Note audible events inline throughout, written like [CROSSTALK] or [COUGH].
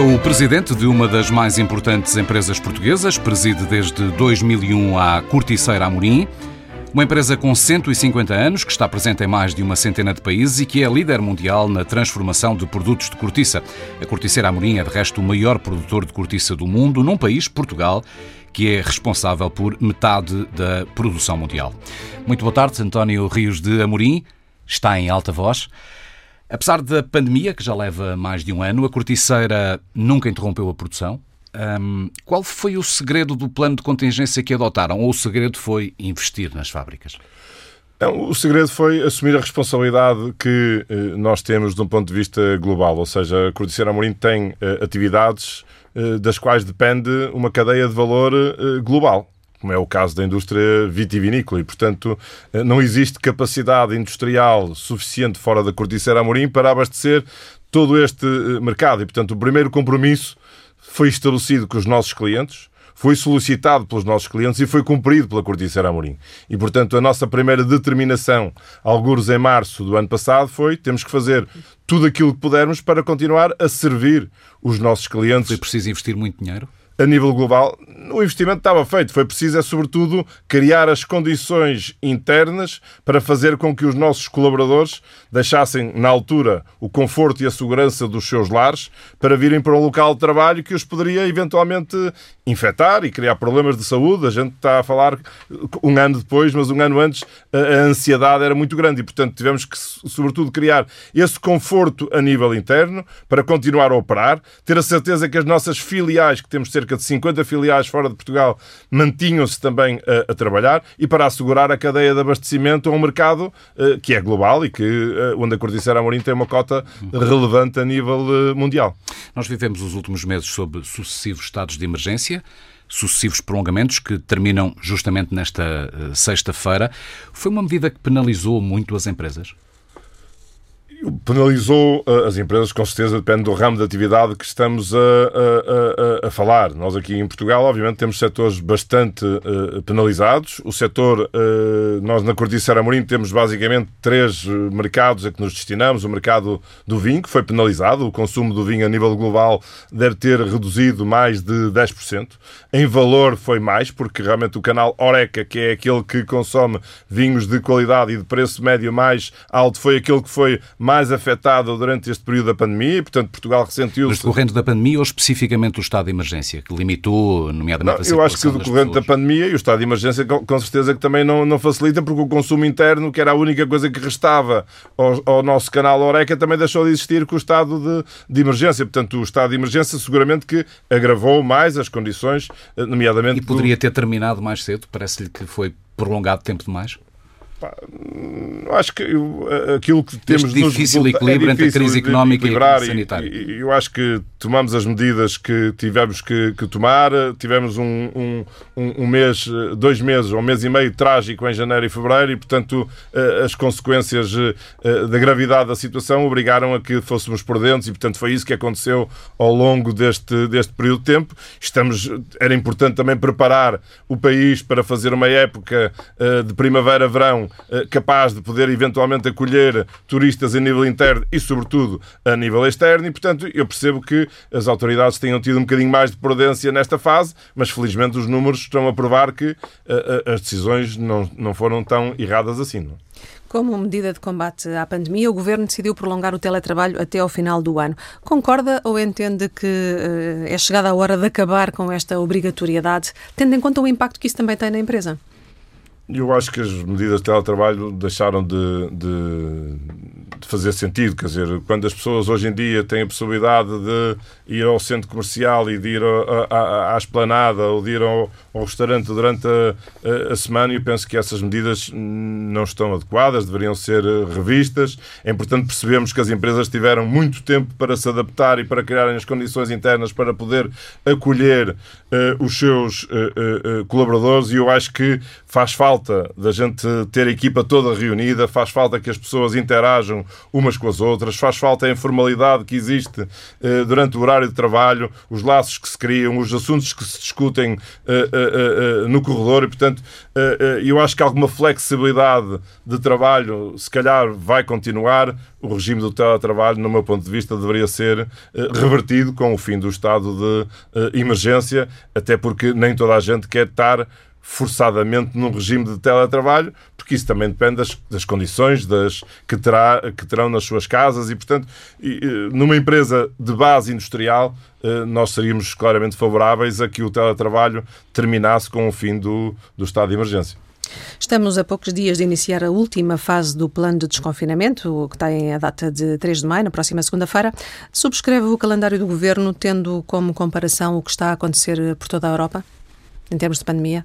É o presidente de uma das mais importantes empresas portuguesas, preside desde 2001 a Corticeira Amorim, uma empresa com 150 anos, que está presente em mais de uma centena de países e que é líder mundial na transformação de produtos de cortiça. A Corticeira Amorim é, de resto, o maior produtor de cortiça do mundo, num país, Portugal, que é responsável por metade da produção mundial. Muito boa tarde, António Rios de Amorim. Está em alta voz. Apesar da pandemia, que já leva mais de um ano, a corticeira nunca interrompeu a produção. Um, qual foi o segredo do plano de contingência que adotaram? Ou o segredo foi investir nas fábricas? Não, o segredo foi assumir a responsabilidade que eh, nós temos de um ponto de vista global, ou seja, a Corticeira Amorim tem eh, atividades eh, das quais depende uma cadeia de valor global como é o caso da indústria vitivinícola, e, portanto, eh, não existe capacidade industrial suficiente fora da Corticeira Amorim para abastecer todo este mercado. E, portanto, o primeiro compromisso foi estabelecido com os nossos clientes, foi solicitado pelos nossos clientes e foi cumprido pela Corticeira Amorim. E, portanto, a nossa primeira determinação, alguns em março do ano passado, foi temos que fazer tudo aquilo que pudermos para continuar a servir os nossos clientes. Foi preciso investir muito dinheiro? A nível global, o investimento estava feito. Foi preciso, é sobretudo, criar as condições internas para fazer com que os nossos colaboradores deixassem, na altura, o conforto e a segurança dos seus lares para virem para um local de trabalho que os poderia eventualmente infectar e criar problemas de saúde. A gente está a falar um ano depois, mas um ano antes a ansiedade era muito grande e, portanto, tivemos que, sobretudo, criar esse conforto a nível interno para continuar a operar, ter a certeza que as nossas filiais, que temos cerca de 50 filiais fora de Portugal, mantinham-se também a, a, trabalhar e para assegurar a cadeia de abastecimento a um mercado uh, que é global e que, uh, onde a Corticeira Amorim tem uma cota relevante a nível mundial. Nós vivemos os últimos meses sob sucessivos estados de emergência sucessivos prolongamentos que terminam justamente nesta sexta-feira. Foi uma medida que penalizou muito as empresas? Penalizou uh, as empresas, com certeza, depende do ramo de atividade que estamos a, a, a, a falar. Nós aqui em Portugal, obviamente, temos setores bastante uh, penalizados. O setor, uh, nós na Corticeira Amorim temos basicamente três mercados a que nos destinamos. O mercado do vinho, que foi penalizado. O consumo do vinho a nível global deve ter reduzido mais de 10%. Em valor foi mais, porque realmente o canal Oreca, que é aquele que consome vinhos de qualidade e de preço médio mais alto, foi aquele que foi mais mais afetada durante este período da pandemia e, portanto, Portugal ressentiu-se... Mas decorrente da pandemia ou especificamente o estado de emergência, que limitou, nomeadamente, não, Eu acho que decorrente da pandemia e o estado de emergência, com certeza que também não, não facilita, porque o consumo interno, que era a única coisa que restava ao, ao nosso canal Oreca, também deixou de existir com o estado de, de emergência. Portanto, o estado de emergência seguramente que agravou mais as condições, nomeadamente... E poderia do... ter terminado mais cedo? Parece-lhe que foi prolongado tempo demais? Pá, acho que aquilo que temos este difícil nos, equilíbrio é difícil entre a crise económica e sanitária. E, eu acho que tomamos as medidas que tivemos que, que tomar. Tivemos um, um, um, mês, dois meses, ou um mês e meio trágico em janeiro e fevereiro, e portanto eh, as consequências eh, da gravidade da situação obrigaram a que fôssemos prudentes, e portanto foi isso que aconteceu ao longo deste, deste período de tempo. Estamos, era importante também preparar o país para fazer uma época eh, de primavera-verão capaz de poder eventualmente acolher turistas a nível interno e, sobretudo, a nível externo. E, portanto, eu percebo que as autoridades tenham tido um bocadinho mais de prudência nesta fase, mas felizmente os números estão a provar que eh, eh, as decisões não, não foram tão erradas assim. Não? É? Como medida de combate à pandemia, o Governo decidiu prolongar o teletrabalho até ao final do ano. Concorda ou entende que uh, é chegada a hora de acabar com esta obrigatoriedade, tendo em conta o impacto que isso também tem na empresa? Eu acho que as medidas de teletrabalho deixaram de, de, de, fazer sentido. Quer dizer, quando as pessoas hoje em dia têm a possibilidade de ir ao centro comercial e de ir à, esplanada ou de ir ao, ao restaurante durante a, a, semana, eu penso que essas medidas não estão adequadas, deveriam ser revistas. É importante percebermos que as empresas tiveram muito tempo para se adaptar e para criarem as condições internas para poder acolher uh, os seus uh, uh, colaboradores e eu acho que faz falta da gente ter a equipa toda reunida, faz falta que as pessoas interajam umas com as outras, faz falta a informalidade que existe uh, durante o horário de trabalho, os laços que se criam, os assuntos que se discutem uh, no corredor e, portanto, eu acho que alguma flexibilidade de trabalho, se calhar, vai continuar. O regime do teletrabalho, no meu ponto de vista, deveria ser revertido com o fim do estado de emergência, até porque nem toda a gente quer estar forçadamente num regime de teletrabalho, porque isso também depende das, das condições das, que, terá, que terão nas suas casas e, portanto, numa empresa de base industrial, eh, nós seríamos claramente favoráveis a que o teletrabalho terminasse com o fim do, do estado de emergência. Estamos a poucos dias de iniciar a última fase do plano de desconfinamento, que tem a data de 3 de maio, na próxima segunda-feira. Subscreve o calendário do governo, tendo como comparação o que está a acontecer por toda a Europa, em termos de pandemia?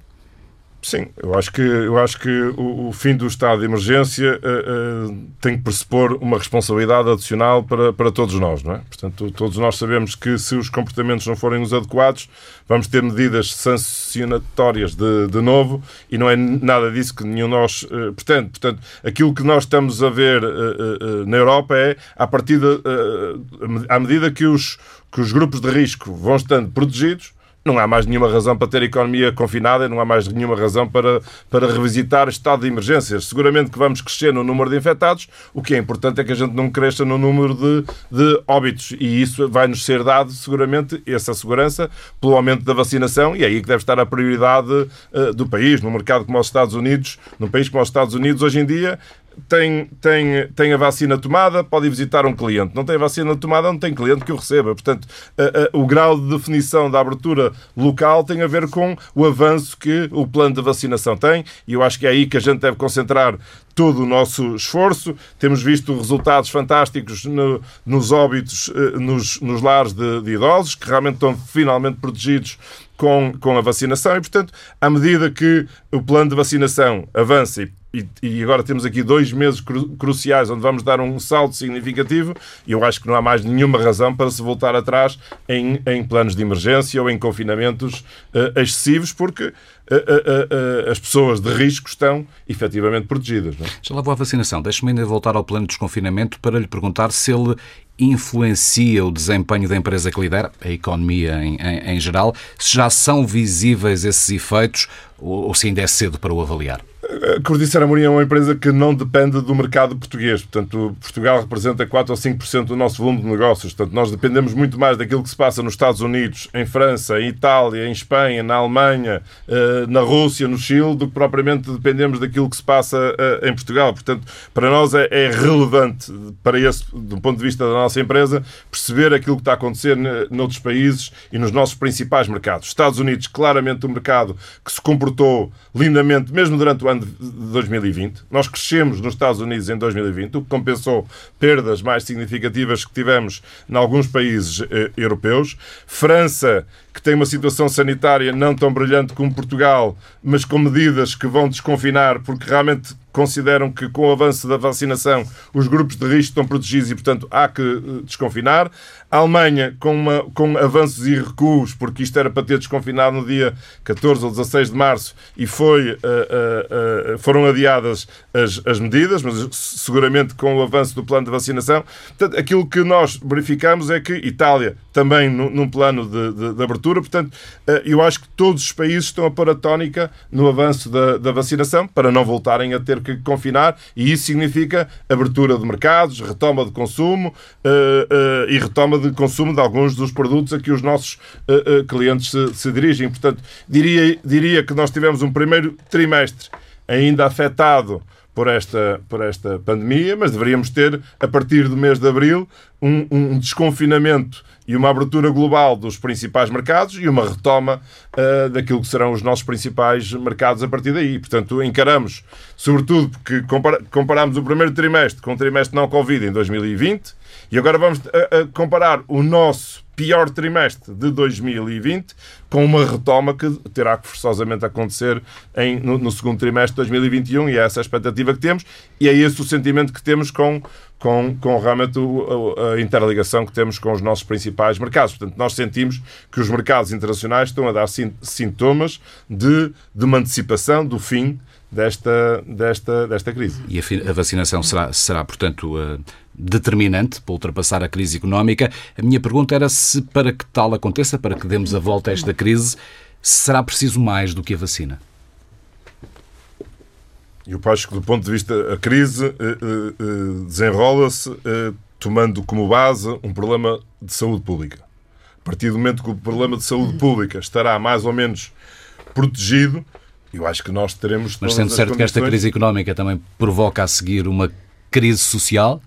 Sim, eu acho que, eu acho que o, o fim do estado de emergência uh, uh, tem que pressupor uma responsabilidade adicional para, para todos nós, não é? Portanto, todos nós sabemos que se os comportamentos não forem os adequados, vamos ter medidas sancionatórias de, de novo e não é nada disso que nenhum nós uh, pretende. Portanto, aquilo que nós estamos a ver na Europa é, a partir de, à medida que os, que os grupos de risco vão estando protegidos, não há mais nenhuma razão para ter economia confinada não há mais nenhuma razão para, para revisitar estado de emergências. Seguramente que vamos crescer no número de infectados, o que é importante é que a gente não cresça no número de, de óbitos e isso vai-nos ser dado, seguramente, essa segurança, pelo aumento da vacinação e é aí que deve estar a prioridade uh, do país. No mercado como os Estados Unidos, num país como os Estados Unidos, hoje em dia, tem, tem, tem a vacina tomada, pode ir visitar um cliente. Não tem a vacina tomada, não tem cliente que o receba. Portanto, a, a, o grau de definição da abertura local tem a ver com o avanço que o plano de vacinação tem e eu acho que é aí que a gente deve concentrar todo o nosso esforço. Temos visto resultados fantásticos no, nos óbitos, eh, nos, nos lares de, de idosos, que realmente estão finalmente protegidos com, com a vacinação e, portanto, à medida que o plano de vacinação avança e e, e, agora temos aqui dois meses cru, cruciais onde vamos dar um salto significativo e eu acho que não há mais nenhuma razão para se voltar atrás em, em planos de emergência ou em confinamentos uh, excessivos, porque as pessoas de risco estão efetivamente protegidas. Não? É? Já lá vou à vacinação. Deixe-me ainda voltar ao plano de desconfinamento para lhe perguntar se ele influencia o desempenho da empresa que lidera, a economia em, em, em geral, se já são visíveis esses efeitos ou, ou se ainda é cedo para o avaliar. A Cordiceira Amorim é uma empresa que não depende do mercado português. Portanto, Portugal representa 4 ou 5% do nosso volume de negócios. Portanto, nós dependemos muito mais daquilo que se passa nos Estados Unidos, em França, em Itália, em Espanha, na Alemanha, eh, na Rússia, no Chile, do que propriamente dependemos daquilo que se passa eh, em Portugal. Portanto, para nós é, é relevante, para esse, do ponto de vista da nossa empresa, perceber aquilo que está a acontecer noutros países e nos nossos principais mercados. Estados Unidos, claramente um mercado que se comportou lindamente, mesmo durante o ano de 2020. Nós crescemos nos Estados Unidos em 2020, o que compensou perdas mais significativas que tivemos em alguns países eh, europeus. França, que tem uma situação sanitária não tão brilhante como Portugal, mas com medidas que vão desconfinar, porque realmente consideram que com o avanço da vacinação os grupos de risco estão protegidos e, portanto, há que eh, desconfinar. A Alemanha, com, uma, com avanços e recuos, porque isto era para ter desconfinado no dia 14 ou 16 de março e foi, uh, uh, uh, foram adiadas as, as medidas, mas seguramente com o avanço do plano de vacinação. Portanto, aquilo que nós verificamos é que Itália também num plano de, de, de abertura, portanto, eu acho que todos os países estão a pôr a tónica no avanço da, da vacinação para não voltarem a ter que confinar e isso significa abertura de mercados, retoma de consumo uh, uh, e retoma de consumo de alguns dos produtos a que os nossos uh, clientes se, se, dirigem. Portanto, diria, diria que nós tivemos um primeiro trimestre ainda afetado por esta, por esta pandemia, mas deveríamos ter, a partir do mês de abril, um, um desconfinamento e uma abertura global dos principais mercados e uma retoma uh, daquilo que serão os nossos principais mercados a partir daí. Portanto, encaramos, sobretudo porque comparamos o primeiro trimestre com o trimestre não Covid em 2020 e agora vamos a, a comparar o nosso pior trimestre de 2020 com uma retoma que terá que forçosamente acontecer em, no, no, segundo trimestre de 2021 e é essa a expectativa que temos e é esse o sentimento que temos com, com, com realmente a interligação que temos com os nossos principais mercados. Portanto, nós sentimos que os mercados internacionais estão a dar sintomas de, de uma antecipação do fim desta, desta, desta crise. E a, vacinação será, será portanto, uh, determinante para ultrapassar a crise económica. A minha pergunta era se, para que tal aconteça, para que demos a volta a esta crise, será preciso mais do que a vacina? Eu acho que, do ponto de vista, a crise uh, uh, desenrola-se tomando como base um problema de saúde pública. A partir do momento que o problema de saúde pública estará mais ou menos protegido, eu acho que nós teremos. Mas sendo certo que esta crise económica também provoca a seguir uma crise social.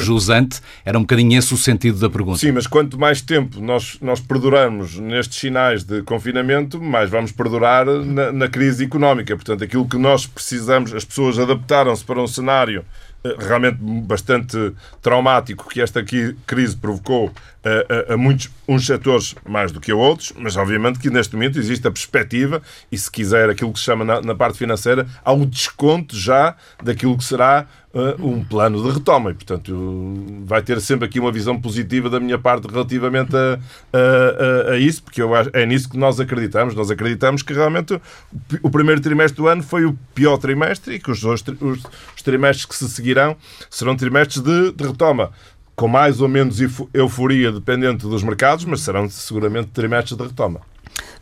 Jusante, era um bocadinho esse o sentido da pergunta. Sim, mas quanto mais tempo nós, nós perduramos nestes sinais de confinamento, mais vamos perdurar na, na crise económica. Portanto, aquilo que nós precisamos, as pessoas adaptaram-se para um cenário eh, realmente bastante traumático que esta crise provocou a, a, a, muitos uns setores mais do que a outros, mas obviamente que neste momento existe a perspectiva e se quiser aquilo que se chama na, na parte financeira há um desconto já daquilo que será um plano de retoma e portanto vai ter sempre aqui uma visão positiva da minha parte relativamente a, a, a isso, porque eu acho, é nisso que nós acreditamos. Nós acreditamos que realmente o, primeiro trimestre do ano foi o pior trimestre e que os, os, os trimestres que se seguirão serão trimestres de, de retoma com mais ou menos euforia dependente dos mercados, mas serão seguramente trimestres de retoma.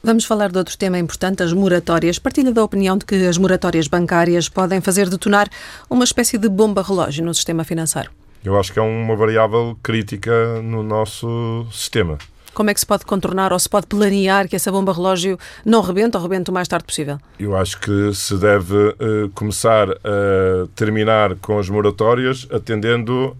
Vamos falar de outro tema importante, as moratórias. Partilha da opinião de que as moratórias bancárias podem fazer detonar uma espécie de bomba relógio no sistema financeiro. Eu acho que é uma variável crítica no nosso sistema. Como é que se pode contornar ou se pode planear que essa bomba relógio não rebente ou rebente o mais tarde possível? Eu acho que se deve uh, começar a terminar com as moratórias atendendo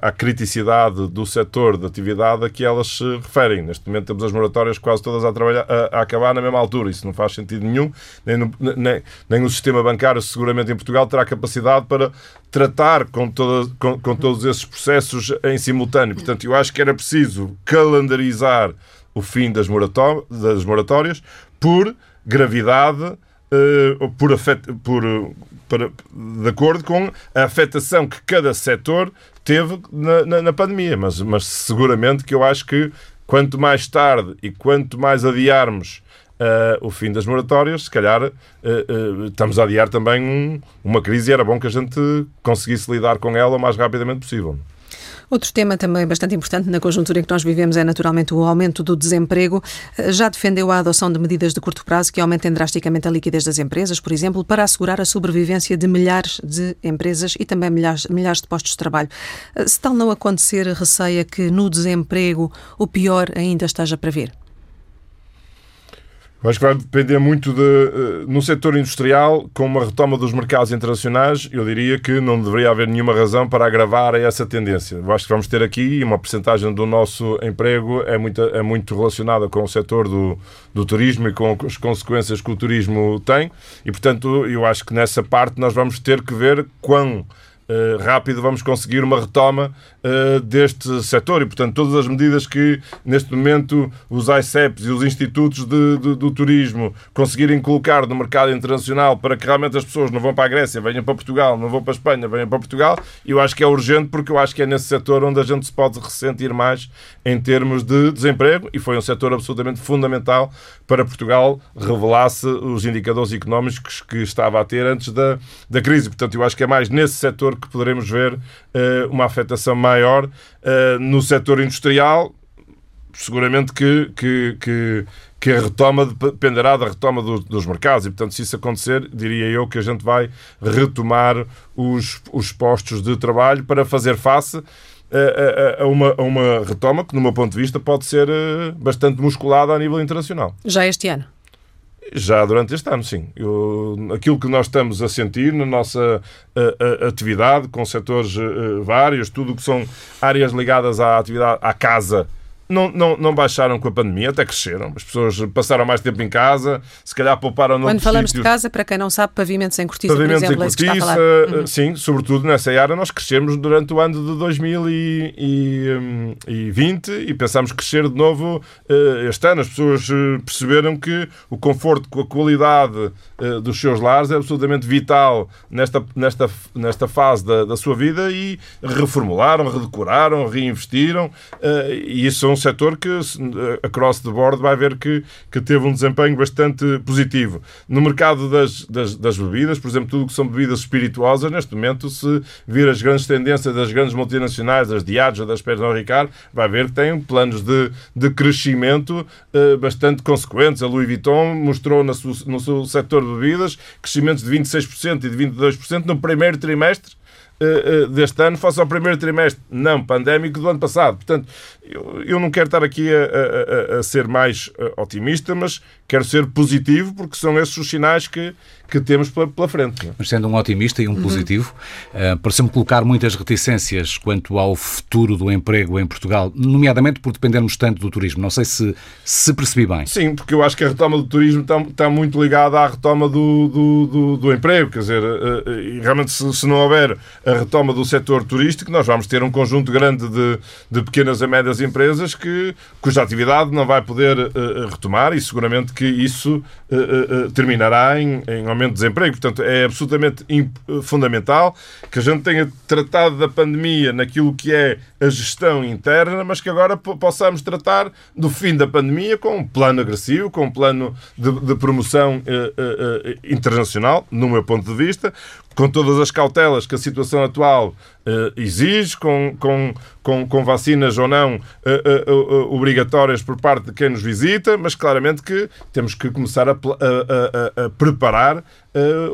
à criticidade do setor de atividade a que elas se referem. Neste momento temos as moratórias quase todas a, trabalhar, a, a acabar na mesma altura. Isso não faz sentido nenhum. Nem, no, nem, nem o sistema bancário, seguramente em Portugal, terá capacidade para tratar com, toda, com, com todos esses processos em simultâneo. Portanto, eu acho que era preciso calendarizar o fim das, morató das moratórias por gravidade, uh, por, por para, de acordo com a afetação que cada setor teve na, na, na pandemia. Mas, mas seguramente que eu acho que quanto mais tarde e quanto mais adiarmos uh, o fim das moratórias, se calhar uh, uh, estamos a adiar também um, uma crise e era bom que a gente conseguisse lidar com ela o mais rapidamente possível. Outro tema também bastante importante na conjuntura em que nós vivemos é naturalmente o aumento do desemprego. Já defendeu a adoção de medidas de curto prazo que aumentem drasticamente a liquidez das empresas, por exemplo, para assegurar a sobrevivência de milhares de empresas e também milhares, milhares de postos de trabalho. Se tal não acontecer, receia que no desemprego o pior ainda esteja para vir? Eu acho que vai depender muito de. Eh, no setor industrial, com uma retoma dos mercados internacionais, eu diria que não deveria haver nenhuma razão para agravar essa tendência. Eu acho que vamos ter aqui uma porcentagem do nosso emprego é muito, é muito relacionada com o setor do, do turismo e com as consequências que o turismo tem, e portanto eu acho que nessa parte nós vamos ter que ver quão Uh, rápido vamos conseguir uma retoma uh, deste setor e, portanto, todas as medidas que neste momento os ICEPs e os institutos de, de, do turismo conseguirem colocar no mercado internacional para que realmente as pessoas não vão para a Grécia, venham para Portugal, não vão para a Espanha, venham para Portugal, eu acho que é urgente porque eu acho que é nesse setor onde a gente se pode ressentir mais em termos de desemprego e foi um setor absolutamente fundamental para Portugal revelasse os indicadores económicos que estava a ter antes da, da crise. Portanto, eu acho que é mais nesse setor que poderemos ver uh, uma afetação maior uh, no setor industrial. Seguramente que, que, que, que, a retoma dependerá da retoma do, dos mercados e, portanto, se isso acontecer, diria eu que a gente vai retomar os, os postos de trabalho para fazer face a, a, a, uma, a uma retoma que, no meu ponto de vista, pode ser eh, bastante musculada a nível internacional. Já este ano? Já durante este ano, sim. Eu, aquilo que nós estamos a sentir na nossa a, a, atividade, com setores uh, vários, tudo o que são áreas ligadas à atividade, à casa não, não, não baixaram com a pandemia, até cresceram. As pessoas passaram mais tempo em casa, se calhar pouparam Quando falamos sítios. de casa, para quem não sabe, pavimentos em cortiça, pavimentos por exemplo, em cortiça, é. Uhum. sim, sobretudo nessa área, nós crescemos durante o ano de 2020 e pensámos crescer de novo eh, este ano. As pessoas eh, perceberam que o conforto com a qualidade dos seus lares é absolutamente vital nesta, nesta, nesta fase da, da sua vida e reformularam, redecoraram, reinvestiram e isso são setor que, across the board, vai ver que, que teve um desempenho bastante positivo. No mercado das, das, das bebidas, por exemplo, tudo que são bebidas espirituosas, neste momento, se vir as grandes tendências das grandes multinacionais, das Diageo, das Pernod Ricard, vai ver que têm planos de, de crescimento uh, bastante consequentes. A Louis Vuitton mostrou no seu, no seu setor de bebidas crescimentos de 26% e de 22% no primeiro trimestre uh, uh, deste ano face ao primeiro trimestre não pandémico do ano passado. Portanto, eu, eu não quero estar aqui a, a, a ser mais otimista, mas quero ser positivo porque são esses os sinais que, que temos pela, frente. Mas sendo um otimista e um uhum. positivo, uh, parece-me colocar muitas reticências quanto ao futuro do emprego em Portugal, nomeadamente por dependermos tanto do turismo. Não sei se se percebi bem. Sim, porque eu acho que a retoma do turismo está, está muito ligada à retoma do, do, do, do emprego. Quer dizer, uh, e realmente se, se, não houver a retoma do setor turístico, nós vamos ter um conjunto grande de, de pequenas a médias empresas que, cuja atividade não vai poder uh, retomar e seguramente que isso terminará em, em aumento de desemprego. Portanto, é absolutamente fundamental que a gente tenha tratado da pandemia naquilo que é a gestão interna, mas que agora possamos tratar do fim da pandemia com um plano agressivo, com um plano de, de promoção uh, uh, uh, internacional, no meu ponto de vista, com todas as cautelas que a situação atual uh, exige, com, com, com, com, vacinas ou não uh, uh, obrigatórias por parte de quem nos visita, mas claramente que temos que começar a, a, a, a preparar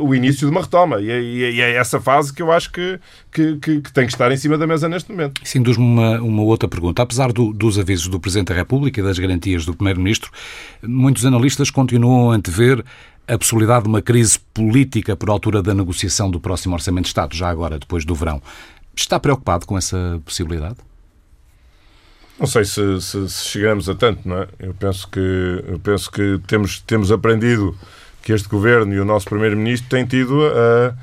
o início de uma retoma. E é, e é, essa fase que eu acho que, que, que, que, tem que estar em cima da mesa neste momento. Sim, dos uma, uma outra pergunta. Apesar do, dos avisos do Presidente da República e das garantias do Primeiro-Ministro, muitos analistas continuam a antever a possibilidade de uma crise política por altura da negociação do próximo Orçamento de Estado, já agora, depois do verão. Está preocupado com essa possibilidade? Não sei se, se, se chegamos a tanto, não é? Eu penso que, eu penso que temos, temos aprendido que este governo e o nosso primeiro-ministro têm tido a,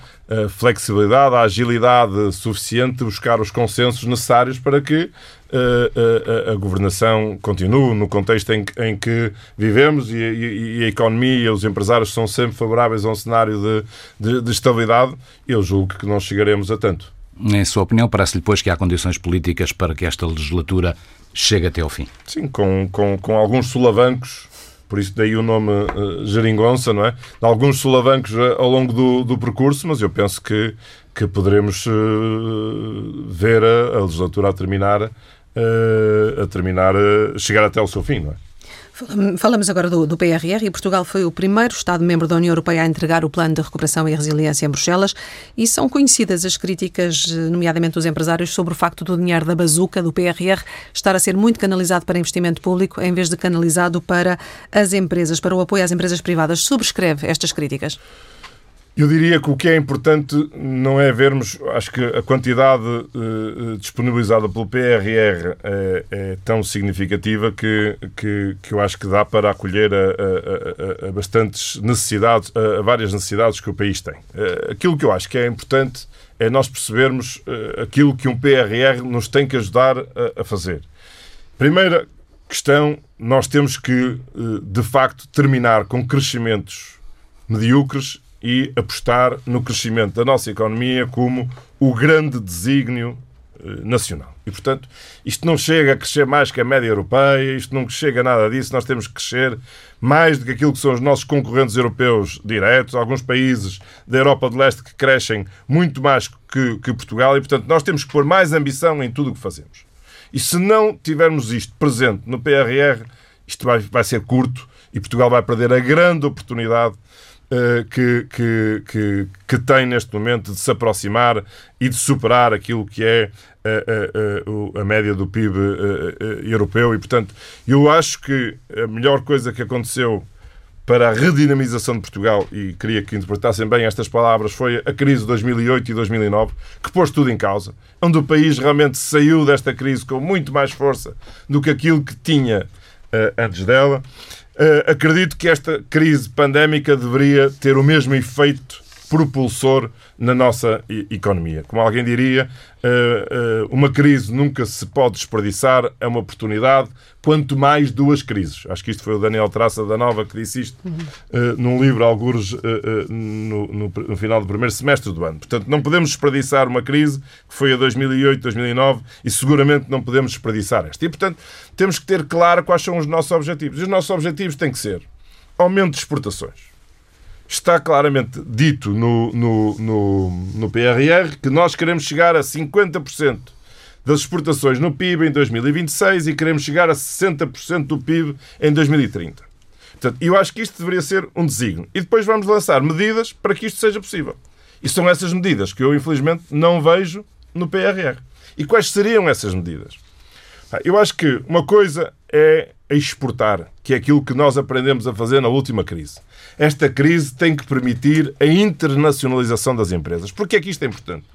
a, flexibilidade, a agilidade suficiente de buscar os consensos necessários para que a, a, a governação continue no contexto em, em que vivemos e, e, e, a economia e os empresários são sempre favoráveis a um cenário de, de, de estabilidade. Eu julgo que não chegaremos a tanto. Em sua opinião, parece-lhe, pois, que há condições políticas para que esta legislatura chegue até ao fim? Sim, com, com, com alguns solavancos por isso daí o nome uh, Geringonça, não é? Alguns solavancos uh, ao longo do, do percurso, mas eu penso que, que poderemos uh, ver a, a, legislatura a terminar, a terminar, chegar até ao seu fim, não é? Falamos agora do, do, PRR e Portugal foi o primeiro Estado-membro da União Europeia a entregar o Plano de Recuperação e Resiliência em Bruxelas e são conhecidas as críticas, nomeadamente dos empresários, sobre o facto do dinheiro da bazuca, do PRR, estar a ser muito canalizado para investimento público em vez de canalizado para as empresas, para o apoio às empresas privadas. Subscreve estas críticas? Eu diria que o que é importante não é vermos, acho que a quantidade uh, disponibilizada pelo PRR é, é tão significativa que, que, que, eu acho que dá para acolher a, a, a, a bastantes necessidades, a, várias necessidades que o país tem. Uh, aquilo que eu acho que é importante é nós percebermos aquilo que um PRR nos tem que ajudar a, fazer. Primeira questão, nós temos que, de facto, terminar com crescimentos medíocres e apostar no crescimento da nossa economia como o grande desígnio eh, nacional. E, portanto, isto não chega a crescer mais que a média europeia, isto não chega a nada disso, nós temos que crescer mais do que aquilo que são os nossos concorrentes europeus diretos, alguns países da Europa de Leste que crescem muito mais que, que Portugal, e, portanto, nós temos que pôr mais ambição em tudo o que fazemos. E se não tivermos isto presente no PRR, isto vai, vai ser curto e Portugal vai perder a grande oportunidade que, que, que, que, tem neste momento de se aproximar e de superar aquilo que é a, a, a, a média do PIB europeu. E, portanto, eu acho que a melhor coisa que aconteceu para a redinamização de Portugal, e queria que interpretassem bem estas palavras, foi a crise de 2008 e 2009, que pôs tudo em causa, onde o país realmente saiu desta crise com muito mais força do que aquilo que tinha antes dela. Uh, acredito que esta crise pandémica deveria ter o mesmo efeito propulsor na nossa economia. Como alguém diria, eh, eh, uma crise nunca se pode desperdiçar, é uma oportunidade, quanto mais duas crises. Acho que isto foi o Daniel Traça da Nova que disse isto uhum. num livro, alguns no, no, no, final do primeiro semestre do ano. Portanto, não podemos desperdiçar uma crise que foi a 2008, 2009 e seguramente não podemos desperdiçar esta. E, portanto, temos que ter claro quais são os nossos objetivos. E os nossos objetivos têm que ser aumento de exportações está claramente dito no, no, no, no PRR que nós queremos chegar a 50% das exportações no PIB em 2026 e queremos chegar a 60% do PIB em 2030. Portanto, eu acho que isto deveria ser um desígnio. E depois vamos lançar medidas para que isto seja possível. E são essas medidas que eu, infelizmente, não vejo no PRR. E quais seriam essas medidas? Eu acho que uma coisa é exportar, que é aquilo que nós aprendemos a fazer na última crise. Esta crise tem que permitir a internacionalização das empresas. Por que é que isto é importante?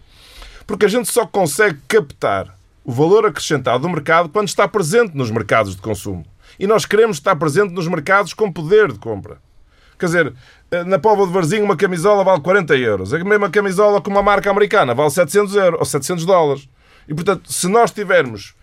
Porque a gente só consegue captar o valor acrescentado do mercado quando está presente nos mercados de consumo. E nós queremos estar presente nos mercados com poder de compra. Quer dizer, eh, na Póvoa de Varzinho uma camisola vale 40 euros. A mesma camisola com uma marca americana vale 700 euros ou 700 dólares. E, portanto, se nós tivermos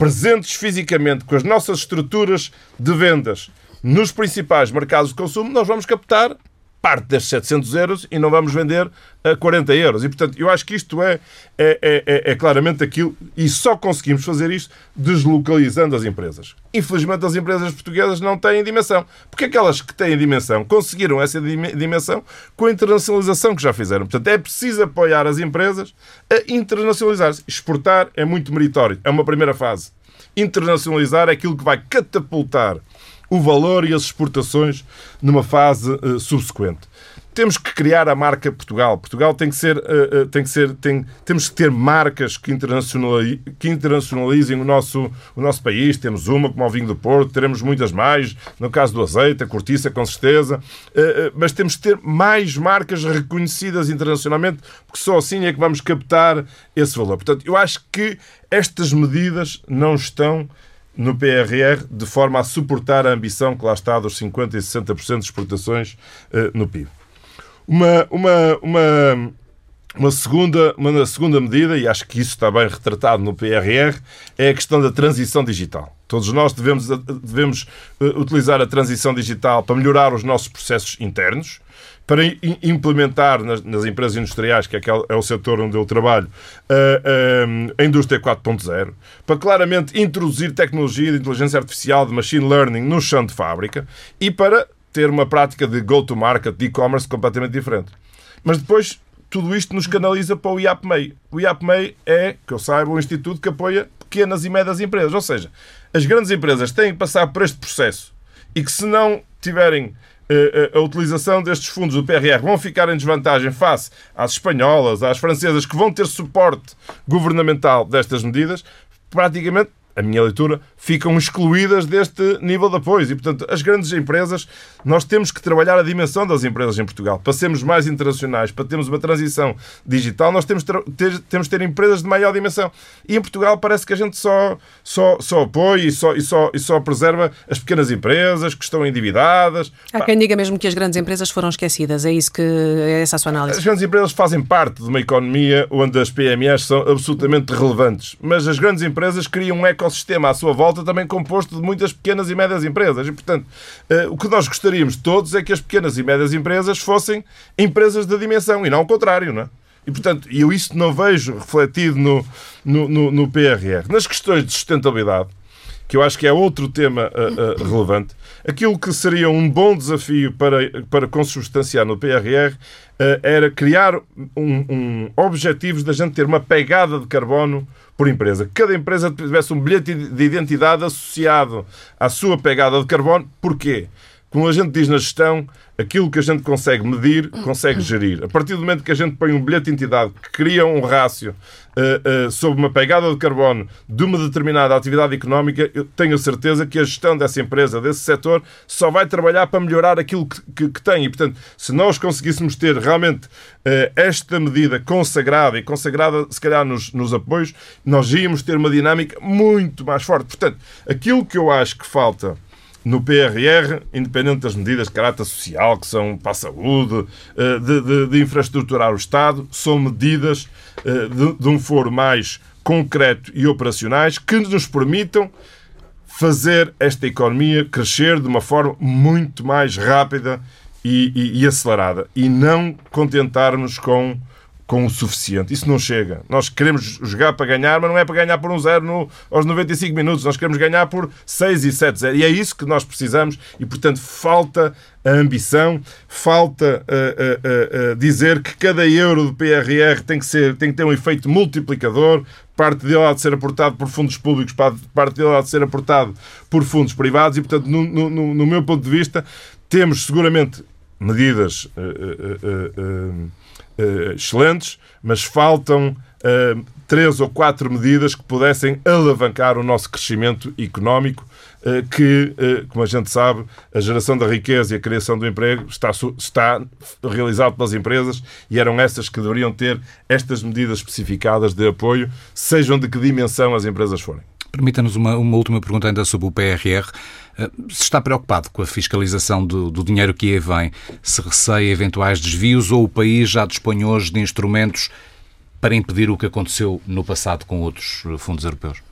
presentes fisicamente com as nossas estruturas de vendas nos principais mercados de consumo, nós vamos captar parte destes 700 euros e não vamos vender a 40 euros. E, portanto, eu acho que isto é, é, é, é, é claramente aquilo, e só conseguimos fazer isto deslocalizando as empresas. Infelizmente, as empresas portuguesas não têm dimensão. Porque aquelas que têm dimensão conseguiram essa dimensão com a internacionalização que já fizeram. Portanto, é preciso apoiar as empresas a internacionalizar-se. Exportar é muito meritório. É uma primeira fase. Internacionalizar é aquilo que vai catapultar o valor e as exportações numa fase uh, subsequente. Temos que criar a marca Portugal. Portugal tem que ser, uh, uh, tem que ser, tem, temos que ter marcas que, internacionalizem, que internacionalizem o nosso, o nosso país. Temos uma, como o vinho do Porto, teremos muitas mais, no caso do azeite, a cortiça, com certeza, mas temos que ter mais marcas reconhecidas internacionalmente, porque só assim é que vamos captar esse valor. Portanto, eu acho que estas medidas não estão no PRR de forma a suportar a ambição que lá está dos 50% e 60% de exportações uh, no PIB. Uma, uma, uma, uma, segunda, uma segunda medida, e acho que isso está bem retratado no PRR, é a questão da transição digital. Todos nós devemos, devemos uh, utilizar a transição digital para melhorar os nossos processos internos, para implementar nas, nas, empresas industriais, que é, é, o setor onde eu trabalho, a indústria 4.0, para claramente introduzir tecnologia de inteligência artificial, de machine learning no chão de fábrica e para ter uma prática de go-to-market, de e-commerce completamente diferente. Mas depois tudo isto nos canaliza para o IAPMEI. O IAPMEI é, que eu saiba, um instituto que apoia pequenas e médias empresas. Ou seja, as grandes empresas têm que passar por este processo e que se não tiverem a utilização destes fundos do PRR vão ficar em desvantagem face às espanholas, às francesas, que vão ter suporte governamental destas medidas, praticamente a minha leitura, ficam excluídas deste nível de apoio. E, portanto, as grandes empresas, nós temos que trabalhar a dimensão das empresas em Portugal. Para sermos mais internacionais, para termos uma transição digital, nós temos, ter, temos de ter empresas de maior dimensão. E em Portugal parece que a gente só, só, só apoia e só, e, só, e só preserva as pequenas empresas que estão endividadas. Há quem diga mesmo que as grandes empresas foram esquecidas. É isso que é essa a sua análise? As grandes empresas fazem parte de uma economia onde as PMEs são absolutamente relevantes. Mas as grandes empresas criam um ecossistema ecossistema à sua volta também composto de muitas pequenas e médias empresas. E, portanto, eh, o que nós gostaríamos todos é que as pequenas e médias empresas fossem empresas de dimensão e não o contrário, não é? E, portanto, eu isso não vejo refletido no, no, no, no PRR. Nas questões de sustentabilidade, que eu acho que é outro tema uh, uh, relevante, aquilo que seria um bom desafio para, para consubstanciar no PRR uh, era criar um, um, objetivos da gente ter uma pegada de carbono por empresa. Cada empresa tivesse um bilhete de identidade associado à sua pegada de carbono. Porquê? Como a gente diz na gestão, aquilo que a gente consegue medir, consegue gerir. A partir do momento que a gente põe um bilhete de entidade que cria um rácio uh, uh, sobre uma pegada de carbono de uma determinada atividade económica, eu tenho a certeza que a gestão dessa empresa, desse setor, só vai trabalhar para melhorar aquilo que, que, que tem. E, portanto, se nós conseguíssemos ter realmente uh, esta medida consagrada e consagrada, se calhar, nos, nos apoios, nós íamos ter uma dinâmica muito mais forte. Portanto, aquilo que eu acho que falta no PRR, independente das medidas de caráter social, que são para a saúde, eh, de, de, de infraestruturar o Estado, são medidas eh, de, de um foro mais concreto e operacionais que nos permitam fazer esta economia crescer de uma forma muito mais rápida e, e, e acelerada. E não contentarmos com com o suficiente. Isso não chega. Nós queremos jogar para ganhar, mas não é para ganhar por um zero no, aos 95 minutos. Nós queremos ganhar por 6 e 7 0. E é isso que nós precisamos e, portanto, falta a ambição, falta uh, uh, uh, dizer que cada euro do PRR tem que, ser, tem que ter um efeito multiplicador, parte dele há de ser aportado por fundos públicos, parte dele há de ser aportado por fundos privados e, portanto, no, no, no meu ponto de vista, temos seguramente medidas uh, excelentes, mas faltam uh, três ou quatro medidas que pudessem alavancar o nosso crescimento económico, uh, que, como a gente sabe, a geração da riqueza e a criação do emprego está, está realizado pelas empresas e eram essas que deveriam ter estas medidas especificadas de apoio, sejam de que dimensão as empresas forem. Permita-nos uma, uma, última pergunta ainda sobre o PRR. Eh, se está preocupado com a fiscalização do, do dinheiro que aí vem, se receia eventuais desvios ou o país já dispõe hoje de instrumentos para impedir o que aconteceu no passado com outros fundos europeus?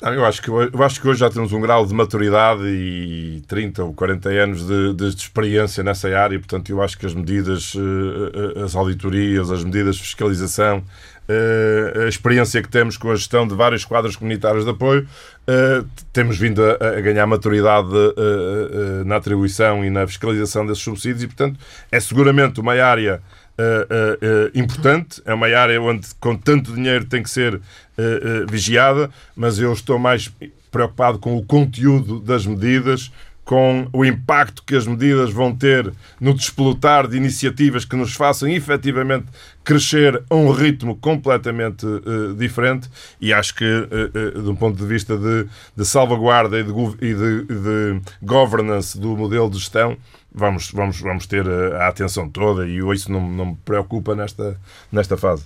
Não, eu, acho que, eu acho que hoje já temos um grau de maturidade e 30 ou 40 anos de, de, experiência nessa área e, portanto, eu acho que as medidas, eh, eh, as auditorias, as medidas de fiscalização, a experiência que temos com a gestão de vários quadros comunitários de apoio, uh, temos vindo a, ganhar maturidade uh, na atribuição e na fiscalização desses subsídios e, portanto, é seguramente uma área importante, é uma área onde, com tanto dinheiro, tem que ser vigiada, mas eu estou mais preocupado com o conteúdo das medidas com o impacto que as medidas vão ter no despelotar de iniciativas que nos façam efetivamente crescer a um ritmo completamente uh, diferente. E acho que, uh, uh, de um ponto de vista de, de salvaguarda e, de, e de, de, governance do modelo de gestão, vamos, vamos, vamos ter a, a atenção toda e isso não, não me preocupa nesta, nesta fase.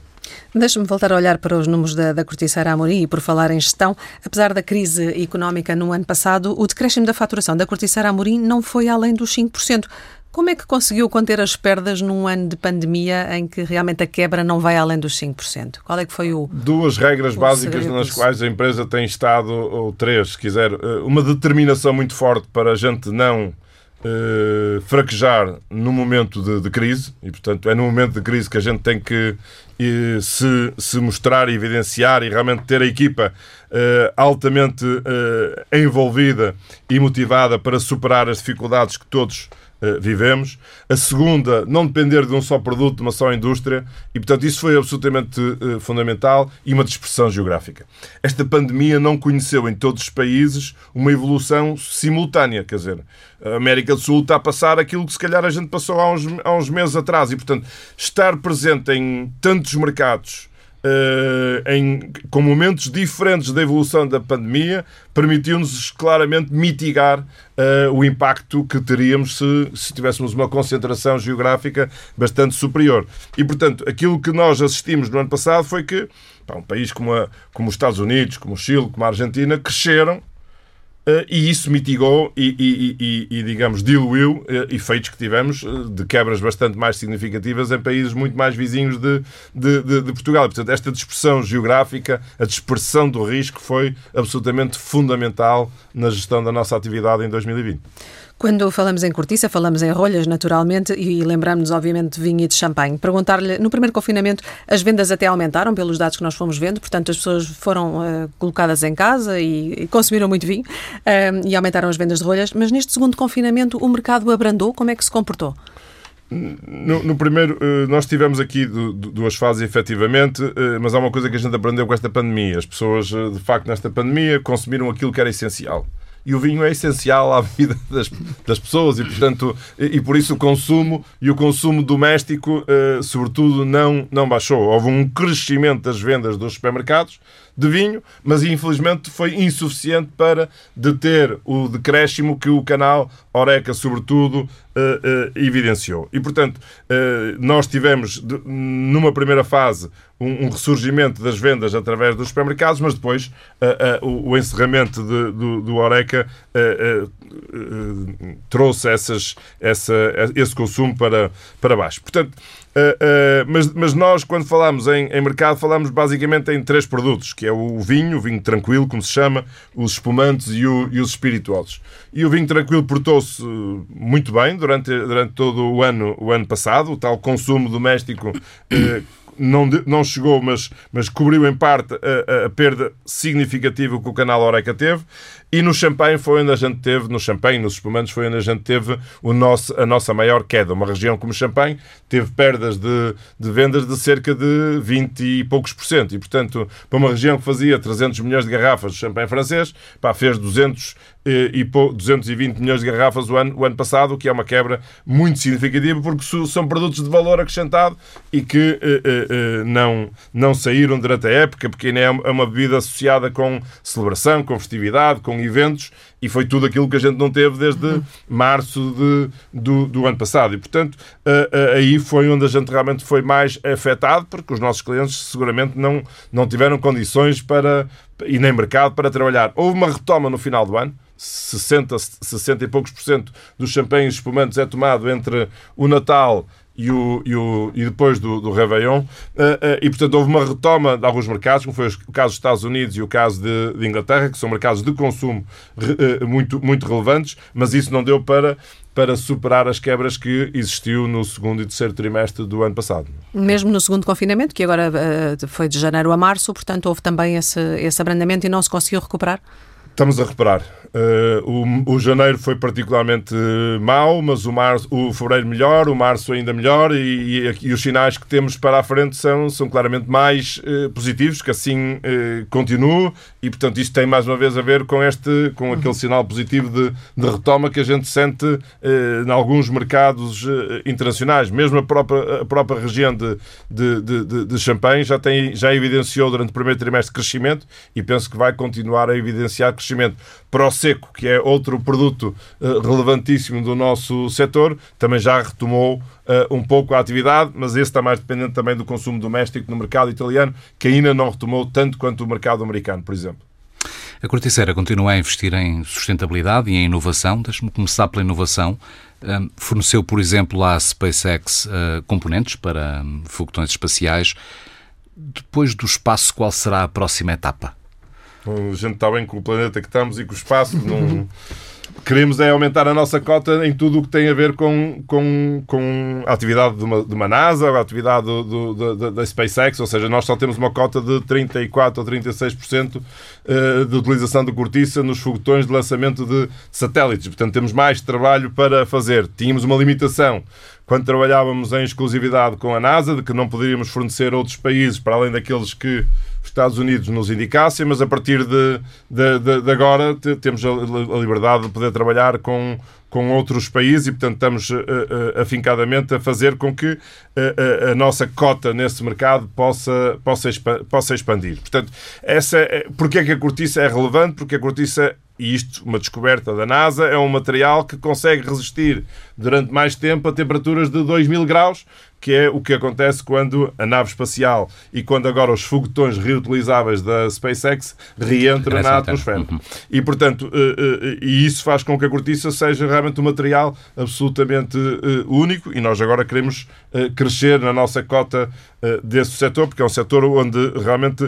Deixe-me voltar a olhar para os números da, da Corticeira Amorim e por falar em gestão, apesar da crise económica no ano passado, o decréscimo da faturação da Corticeira Amorim não foi além dos 5%. Como é que conseguiu conter as perdas num ano de pandemia em que realmente a quebra não vai além dos 5%? Qual é que foi o. Duas regras básicas nas quais a empresa tem estado, ou três, se quiser. Eh, uma determinação muito forte para a gente não uh, fraquejar no momento de, de, crise, e portanto é no momento de crise que a gente tem que uh, se, se mostrar e evidenciar e realmente ter a equipa uh, altamente envolvida e motivada para superar as dificuldades que todos vivemos. A segunda, não depender de um só produto, de uma só indústria. E, portanto, isso foi absolutamente uh, fundamental e uma dispersão geográfica. Esta pandemia não conheceu em todos os países uma evolução simultânea. Quer dizer, a América do Sul está a passar aquilo que se calhar a gente passou há uns, há uns meses atrás. E, portanto, estar presente em tantos mercados em, com momentos diferentes da evolução da pandemia, permitiu-nos claramente mitigar uh, o impacto que teríamos se, se tivéssemos uma concentração geográfica bastante superior. E, portanto, aquilo que nós assistimos no ano passado foi que pá, um país como, a, como os Estados Unidos, como o Chile, como a Argentina, cresceram Uh, e isso mitigou e, e, e, e digamos, diluiu uh, efeitos que tivemos uh, de quebras bastante mais significativas em países muito mais vizinhos de, de, de, de, Portugal. Portanto, esta dispersão geográfica, a dispersão do risco foi absolutamente fundamental na gestão da nossa atividade em 2020. Quando falamos em cortiça, falamos em rolhas, naturalmente, e lembramos-nos, obviamente, de vinho e de champanhe. Perguntar-lhe, no primeiro confinamento, as vendas até aumentaram, pelos dados que nós fomos vendo, portanto, as pessoas foram uh, colocadas em casa e, e consumiram muito vinho uh, e aumentaram as vendas de rolhas, mas neste segundo confinamento o mercado abrandou, como é que se comportou? No, no, primeiro, eh, nós tivemos aqui duas fases, efetivamente, mas há uma coisa que a gente aprendeu com esta pandemia. As pessoas, de facto, nesta pandemia, consumiram aquilo que era essencial e o vinho é essencial à vida [LAUGHS] das, das pessoas e, portanto, e, e, por isso o consumo e o consumo doméstico, eh, sobretudo, não, não baixou. Houve um crescimento das vendas dos supermercados de vinho, mas infelizmente foi insuficiente para deter o decréscimo que o canal Oreca, sobretudo, eh, eh, evidenciou. E, portanto, nós tivemos, numa primeira fase, um, ressurgimento das vendas através dos supermercados, mas depois o, encerramento de, do, do Oreca uh, trouxe essas, essa, esse consumo para, para baixo. Portanto, Uh, uh, mas, mas, nós, quando falamos em, em, mercado, falamos basicamente em três produtos, que é o vinho, o vinho tranquilo, como se chama, os espumantes e, o, e os espirituosos. E o vinho tranquilo portou-se muito bem durante, durante todo o ano, o ano passado, o tal consumo doméstico uh, não, não chegou, mas, mas cobriu em parte a, a, perda significativa que o canal Oreca teve. E no champanhe foi onde a gente teve, no champanhe, nos espumantes, foi onde a gente teve o nosso, a nossa maior queda. Uma região como champanhe teve perdas de, de vendas de cerca de 20 e poucos por cento. E, portanto, para uma região que fazia 300 milhões de garrafas de champanhe francês, pá, fez 200 e 220 milhões de garrafas o ano, o ano passado, o que é uma quebra muito significativa, porque são produtos de valor acrescentado e que eh, eh, eh, não, não saíram durante a época, porque ainda é uma bebida associada com celebração, com festividade, com eventos, e foi tudo aquilo que a gente não teve desde uhum. março de, do, do, ano passado. E, portanto, aí foi onde a gente realmente foi mais afetado, porque os nossos clientes seguramente não, não tiveram condições para, e nem mercado para trabalhar. Houve uma retoma no final do ano, 60, 60 e poucos por cento dos champanhes espumantes é tomado entre o Natal e, o, e, o, e depois do, do Réveillon. Uh, uh, e, portanto, houve uma retoma de alguns mercados, como foi o caso dos Estados Unidos e o caso de, de Inglaterra, que são mercados de consumo uh, muito, muito relevantes, mas isso não deu para, para superar as quebras que existiu no segundo e terceiro trimestre do ano passado. Mesmo no segundo confinamento, que agora foi de janeiro a março, portanto, houve também esse, esse abrandamento e não se conseguiu recuperar? Estamos a reparar. Uh, o, o, janeiro foi particularmente mau, mas o, março, o fevereiro melhor, o março ainda melhor, e, e, e, os sinais que temos para a frente são, são claramente mais uh, positivos, que assim uh, continue, e portanto isto tem mais uma vez a ver com, este, com uhum. aquele sinal positivo de, de, retoma que a gente sente uh, em alguns mercados internacionais. Mesmo a própria, a própria região de, de, de, de Champagne já, tem, já evidenciou durante o primeiro trimestre crescimento e penso que vai continuar a evidenciar crescimento. Para o seco, que é outro produto uh, relevantíssimo do nosso setor, também já retomou uh, um pouco a atividade, mas esse está mais dependente também do consumo doméstico no mercado italiano, que ainda não retomou tanto quanto o mercado americano, por exemplo. A Corticeira continua a investir em sustentabilidade e em inovação. Deixe-me começar pela inovação. Forneceu, por exemplo, à SpaceX uh, componentes para um, foguetões espaciais. Depois do espaço, qual será a próxima etapa? A gente está bem com o planeta que estamos e com o espaço. Não... Queremos é aumentar a nossa cota em tudo o que tem a ver com, com, com a atividade de uma, de uma NASA, a atividade do, do, da, da SpaceX, ou seja, nós só temos uma cota de 34% ou 36% eh, de utilização de cortiça nos foguetões de lançamento de satélites. Portanto, temos mais trabalho para fazer. Tínhamos uma limitação quando trabalhávamos em exclusividade com a NASA, de que não poderíamos fornecer outros países para além daqueles que os Estados Unidos nos indicassem, mas a partir de, de, de, de agora temos a, a, liberdade de poder trabalhar com, com outros países e, portanto, estamos uh, uh, afincadamente a fazer com que uh, a nossa cota nesse mercado possa, possa, possa expandir. Portanto, essa é, porque é que a cortiça é relevante? Porque a cortiça e isto, uma descoberta da NASA, é um material que consegue resistir durante mais tempo a temperaturas de 2000 graus, que é o que acontece quando a nave espacial e quando agora os foguetões reutilizáveis da SpaceX reentram na atmosfera. Uhum. E, portanto, eh, eh, e isso faz com que a cortiça seja realmente um material absolutamente eh, único e nós agora queremos crescer na nossa cota desse setor, porque é um setor onde realmente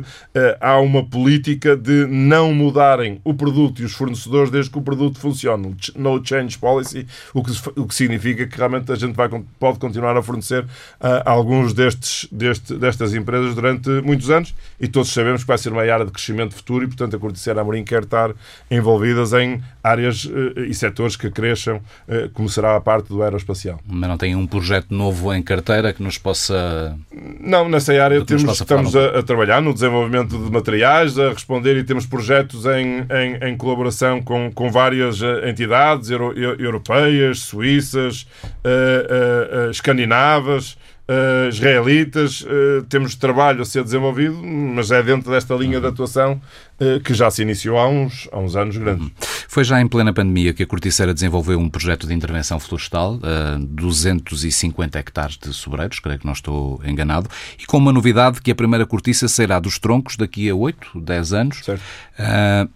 há uma política de não mudarem o produto e os fornecedores desde que o produto funcione. No change policy, o que, o que significa que realmente a gente vai, pode continuar a fornecer a alguns destes, deste, destas empresas durante muitos anos e todos sabemos que vai ser uma área de crescimento futuro e, portanto, a Corticeira Amorim quer estar envolvidas em áreas uh, e setores que cresçam, uh, como será a parte do aeroespacial. Mas não tem um projeto novo em carteira que nos possa... Não, nessa área temos, estamos a, a, trabalhar no desenvolvimento de materiais, a responder e temos projetos em, em, em colaboração com, com várias eh, entidades euro, europeias, suíças, uh, escandinavas, uh, israelitas, uh, temos trabalho a ser desenvolvido, mas é dentro desta linha de atuação uh, que já se iniciou há uns, há uns anos grandes. Uhum. Foi já em plena pandemia que a Corticeira desenvolveu um projeto de intervenção florestal, 250 hectares de sobreiros, creio que não estou enganado, e com uma novidade que a primeira cortiça sairá dos troncos daqui a 8, 10 anos,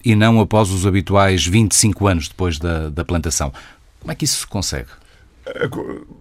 e não após os habituais 25 anos depois da, da plantação. Como é que isso se consegue?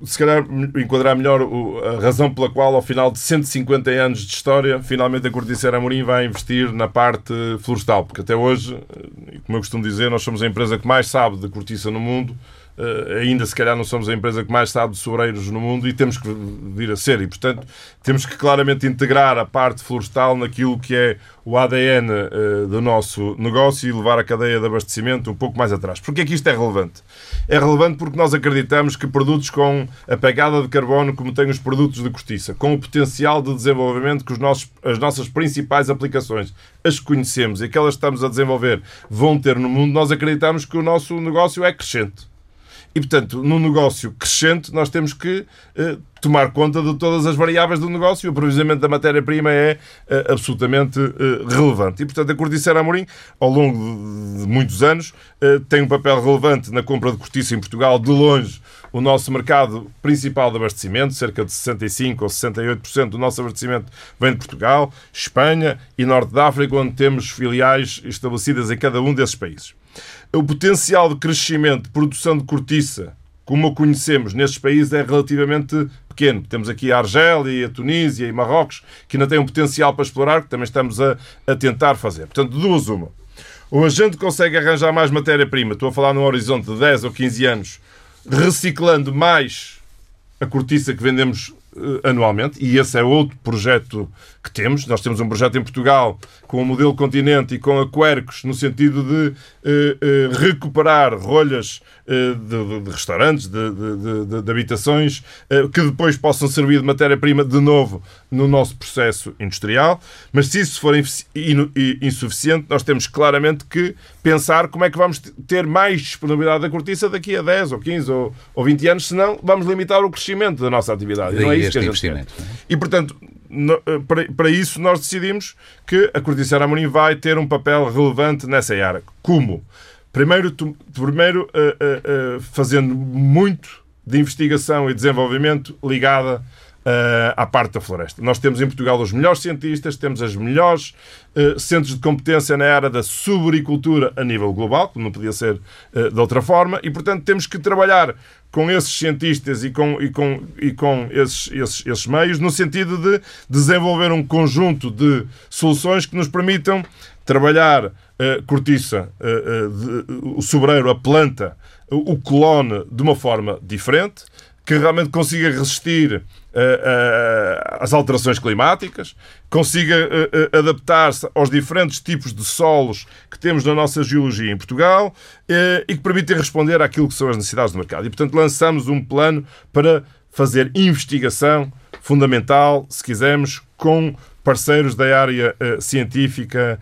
Se calhar enquadrar melhor a razão pela qual, ao final de 150 anos de história, finalmente a Corticeira Amorim vai investir na parte florestal. Porque até hoje, eh, como eu costumo dizer, nós somos a empresa que mais sabe de cortiça no mundo Uh, ainda se calhar não somos a empresa que mais sabe de sobreiros no mundo e temos que vir a ser. E, portanto, temos que claramente integrar a parte florestal naquilo que é o ADN uh, eh, do nosso negócio e levar a cadeia de abastecimento um pouco mais atrás. Porquê é que isto é relevante? É relevante porque nós acreditamos que produtos com a pegada de carbono, como têm os produtos de cortiça, com o potencial de desenvolvimento que os nossos, as nossas principais aplicações as conhecemos e que elas estamos a desenvolver vão ter no mundo, nós acreditamos que o nosso negócio é crescente. E, portanto, num negócio crescente, nós temos que eh, tomar conta de todas as variáveis do negócio. E o aprovisionamento da matéria-prima é eh, absolutamente eh, relevante. E, portanto, a Corticeira Amorim, ao longo de, de muitos anos, eh, tem um papel relevante na compra de cortiça em Portugal, de longe o nosso mercado principal de abastecimento, cerca de 65% ou 68% do nosso abastecimento vem de Portugal, Espanha e Norte da África, onde temos filiais estabelecidas em cada um desses países o potencial de crescimento de produção de cortiça, como a conhecemos nestes países, é relativamente pequeno. Temos aqui a Argélia, a Tunísia e Marrocos, que ainda têm um potencial para explorar, que também estamos a, a tentar fazer. Portanto, duas uma. Ou a gente consegue arranjar mais matéria-prima, estou a falar num horizonte de 10 ou 15 anos, reciclando mais a cortiça que vendemos uh, anualmente, e esse é outro projeto que temos. Nós temos um projeto em Portugal com o modelo continente e com a Quercos, no sentido de eh, eh, recuperar rolhas eh, de, de, restaurantes, de, de, de habitações, eh, que depois possam servir de matéria-prima de novo no nosso processo industrial. Mas se isso for insuficiente, nós temos claramente que pensar como é que vamos ter mais disponibilidade da cortiça daqui a 10 ou 15 ou, ou 20 anos, senão vamos limitar o crescimento da nossa atividade. Não é isso que a gente quer. É? E, portanto, eh, para isso nós decidimos que a Corticeira Amorim vai ter um papel relevante nessa área. Como? Primeiro, primeiro uh, uh, fazendo muito de investigação e desenvolvimento ligada uh, à parte da floresta. Nós temos em Portugal os melhores cientistas, temos os melhores uh, centros de competência na área da subagricultura a nível global, como não podia ser uh, de outra forma, e portanto temos que trabalhar com esses cientistas e com, e com, e com esses, esses, esses meios no sentido de desenvolver um conjunto de soluções que nos permitam trabalhar uh, cortiça, o sobreiro, a planta, o clone de uma forma diferente, que realmente consiga resistir às alterações climáticas, consiga adaptar-se aos diferentes tipos de solos que temos na nossa geologia em Portugal e que permitem responder àquilo que são as necessidades do mercado. E, portanto, lançamos um plano para fazer investigação fundamental, se quisermos, com parceiros da área científica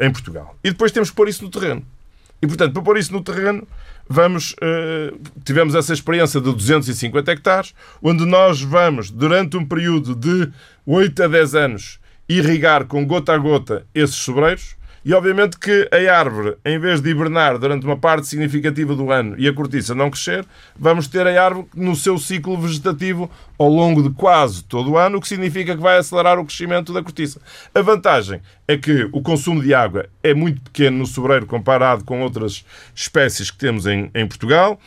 em Portugal. E depois temos que pôr isso no terreno. E, portanto, para pôr isso no terreno, vamos, uh, tivemos essa experiência de 250 hectares, onde nós vamos, durante um período de 8 a 10 anos, irrigar com gota a gota esses sobreiros, e obviamente que a árvore, em vez de hibernar durante uma parte significativa do ano e a cortiça não crescer, vamos ter a árvore no seu ciclo vegetativo ao longo de quase todo o ano, o que significa que vai acelerar o crescimento da cortiça. A vantagem é que o consumo de água é muito pequeno no sobreiro comparado com outras espécies que temos em, em Portugal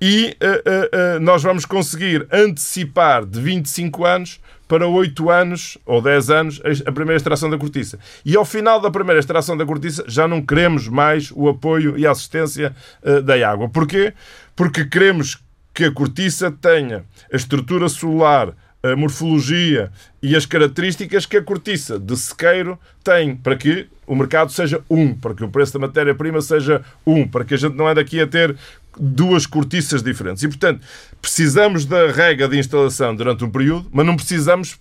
e uh, uh, uh, nós vamos conseguir antecipar de 25 anos para 8 anos ou 10 anos a primeira extração da cortiça. E ao final da primeira extração da cortiça já não queremos mais o apoio e a assistência uh, da água. Porquê? Porque queremos que a cortiça tenha a estrutura solar, a morfologia e as características que a cortiça de sequeiro tem para que o mercado seja um, para que o preço da matéria-prima seja um, para que a gente não ande aqui a ter duas cortiças diferentes. E, portanto, precisamos da rega de instalação durante um período, mas não precisamos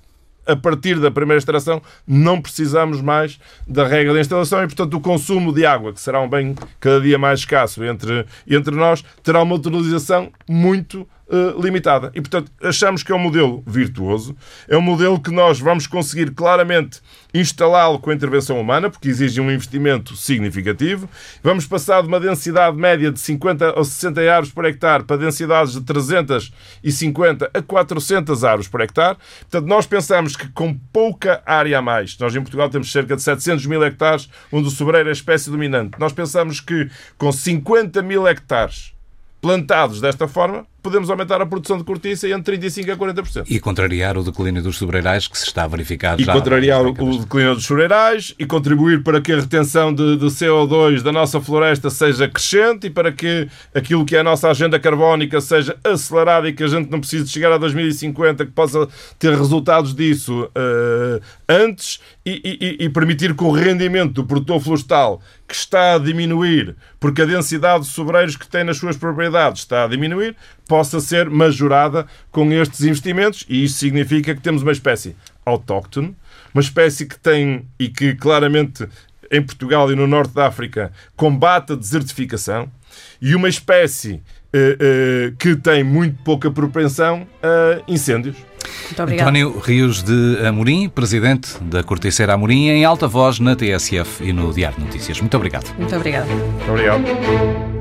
a partir da primeira extração, não precisamos mais da regra de instalação e, portanto, o consumo de água, que será um bem cada dia mais escasso entre, entre nós, terá uma utilização muito uh, limitada. E, portanto, achamos que é um modelo virtuoso, é um modelo que nós vamos conseguir claramente instalá-lo com a intervenção humana, porque exige um investimento significativo. Vamos passar de uma densidade média de 50 ou 60 árvores por hectare para densidades de 350 a 400 árvores por hectare. Portanto, nós pensamos que com pouca área a mais, nós em Portugal temos cerca de 700 mil hectares, onde o sobreiro é a espécie dominante. Nós pensamos que com 50 mil hectares plantados desta forma, podemos aumentar a produção de cortiça entre 35% a 40%. E contrariar o declínio dos sobreirais que se está a verificar e já. E contrariar o declínio dos sobreirais e contribuir para que a retenção de, de, CO2 da nossa floresta seja crescente e para que aquilo que é a nossa agenda carbónica seja acelerada e que a gente não precise chegar a 2050, que possa ter resultados disso uh, antes e, e, e permitir que o rendimento do produtor florestal que está a diminuir porque a densidade de sobreiros que tem nas suas propriedades está a diminuir, possa ser majorada com estes investimentos e isso significa que temos uma espécie autóctone, uma espécie que tem e que claramente em Portugal e no norte da África combate a desertificação e uma espécie eh, eh, que tem muito pouca propensão a incêndios. António Rios de Amorim, presidente da Corticeira Amorim, em alta voz na TSF e no Diário de Notícias. Muito obrigado. Muito obrigado. Muito obrigado.